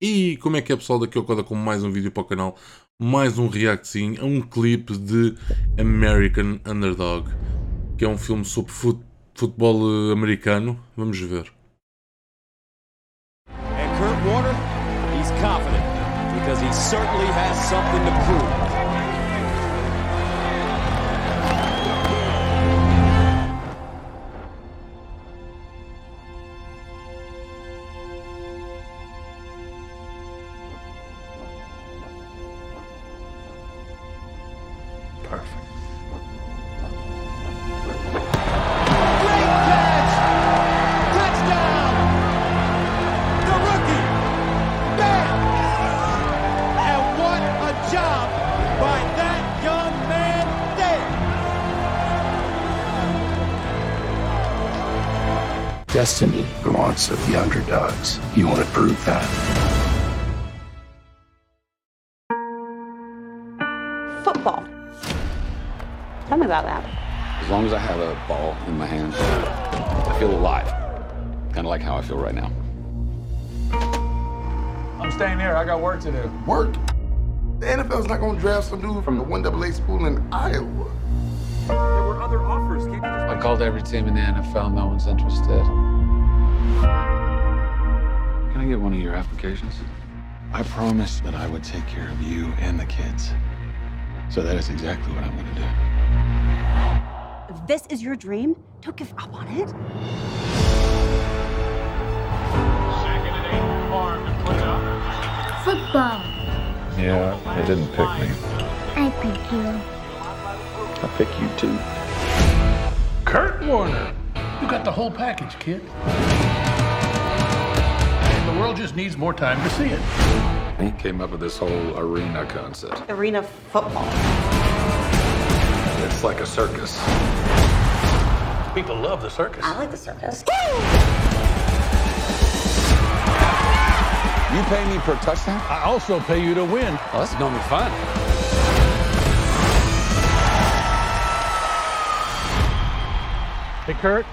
E como é que é pessoal? Daqui a Coda com mais um vídeo para o canal, mais um reactzinho a um clipe de American Underdog, que é um filme sobre fut futebol eh, americano. Vamos ver. And Kurt Warner, he's confident because he certainly has something to prove. Destiny wants of the underdogs. You want to prove that? football. Tell me about that. As long as I have a ball in my hand, I feel alive. Kind of like how I feel right now. I'm staying here. I got work to do. work. The NFL's not going to draft some dude from the 1AA school in Iowa. There were other offers. I called every team in the NFL. No one's interested. Can I get one of your applications? I promised that I would take care of you and the kids. So that is exactly what I'm going to do. If this is your dream, don't give up on it. Football. Yeah, it didn't pick me. I pick you. I pick you too. Kurt Warner. You got the whole package, kid. The world just needs more time to see it. He came up with this whole arena concept. Arena football. It's like a circus. People love the circus. I like the circus. You pay me per touchdown? I also pay you to win. Well, that's gonna be fun. Hey, Kurt.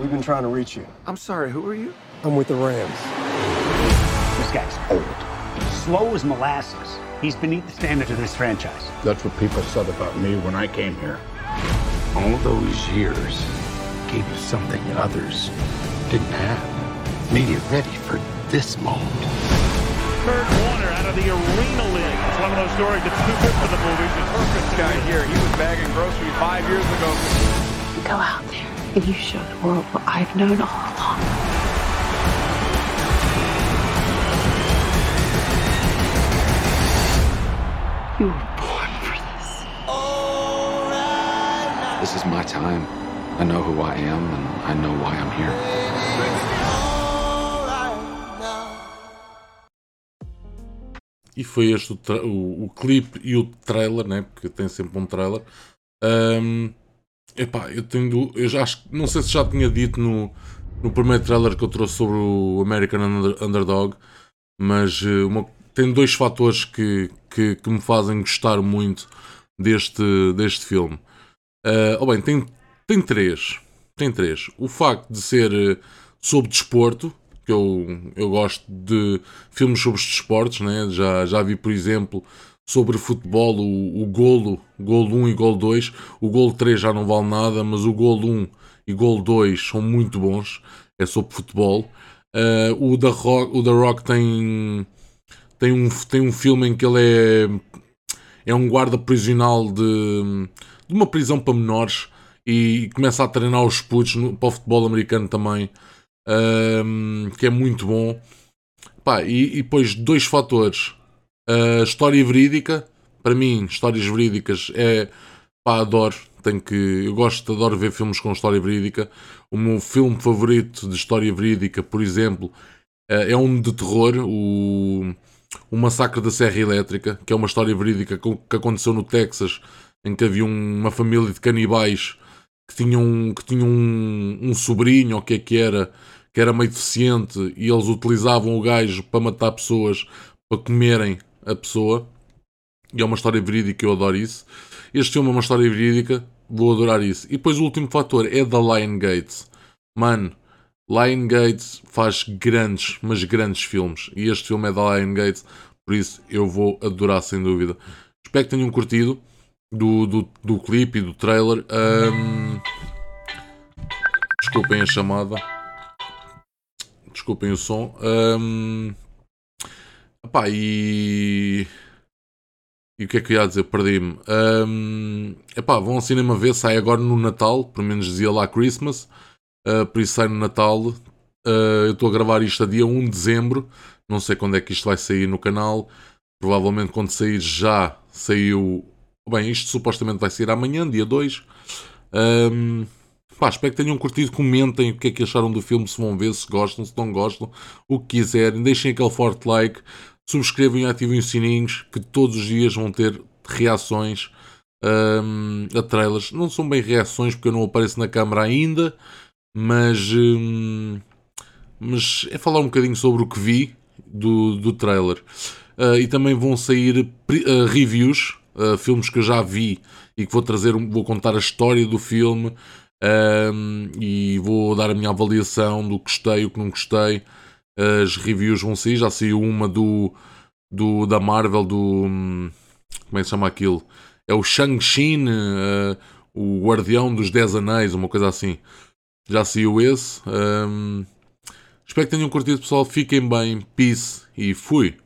We've been trying to reach you. I'm sorry, who are you? I'm with the Rams. This guy's old. Slow as molasses. He's beneath the standards of this franchise. That's what people said about me when I came here. All those years gave you something others didn't have. Made you ready for this moment. Kurt Warner out of the Arena League. It's one of those stories that's too good for the movies. It's perfect. Guy here, he was bagging groceries five years ago. Go out there and you show the world what I've known all along. You were born for this. This is my time. I know who I am and I know why I'm here. E foi este o, tra- o, o clipe e o trailer, né? Porque tem sempre um trailer. Ahm, epá, eu tenho. Eu já acho, não sei se já tinha dito no, no primeiro trailer que eu trouxe sobre o American Under- Underdog, mas eh, uma- tem dois fatores que, que, que me fazem gostar muito deste, deste filme. Ah, oh bem, tem, tem três. Tem três. O facto de ser eh, sobre desporto, que eu, eu gosto de filmes sobre os desportos, né? já, já vi, por exemplo, sobre futebol, o, o golo, golo 1 e golo 2. O golo 3 já não vale nada, mas o golo 1 e golo 2 são muito bons. É sobre futebol. Ah, o, da Rock, o da Rock tem, tem, um, tem um filme em que ele é, é um guarda prisional de, de uma prisão para menores e começa a treinar os putos no- para o futebol americano também, ahm, que é muito bom. Pá, e, e depois dois fatores. A história verídica, para mim, histórias verídicas é pá, adoro. Tenho que, eu gosto, adoro ver filmes com história verídica. O meu filme favorito de história verídica, por exemplo, eh, é um de terror, o, o Massacre da Serra Elétrica, que é uma história verídica que aconteceu no Texas, em que havia um- uma família de canibais que tinham, que tinham um, um sobrinho, ou o que é que era, que era meio deficiente, e eles utilizavam o gajo para matar pessoas, para comerem a pessoa. E é uma história verídica, eu adoro isso. Este filme é uma história verídica, vou adorar isso. E depois o último fator é da Lion Gates. Mano, Lionsgate faz grandes, mas grandes filmes. E este filme é da Lionsgate, por isso eu vou adorar sem dúvida. Espero que tenham curtido do, do, do clipe e do trailer. Ahm, desculpem a chamada. Desculpem o som. Ahm, epá, e. E o que é que eu ia dizer? Perdi-me. Ahm, epá, vão ao cinema ver, sai agora no Natal, pelo menos dizia lá Christmas. Uh, por isso sai no Natal. Uh, eu estou a gravar isto a dia 1 de dezembro. Não sei quando é que isto vai sair no canal. Provavelmente quando sair já saiu. Bem, isto supostamente vai sair amanhã, dia 2. Um, pá, espero que tenham curtido. Comentem o que é que acharam do filme, se vão ver, se gostam, se não gostam, o que quiserem. Deixem aquele forte like. Subscrevam e ativem os sininhos, que todos os dias vão ter reações um, a trailers. Não são bem reações porque eu não apareço na câmara ainda, mas, hum, mas é falar um bocadinho sobre o que vi do, do trailer. Uh, e também vão sair uh, reviews, uh, filmes que eu já vi e que vou trazer, vou contar a história do filme um, e vou dar a minha avaliação do que gostei, o que não gostei. As reviews vão sair, já saiu uma do, do da Marvel, do. Hum, como é que se chama aquilo? É o Shang-Chi, o Guardião dos Dez Anéis, uma coisa assim. Já saiu esse. Um, espero que tenham curtido, pessoal. Fiquem bem. Peace e fui.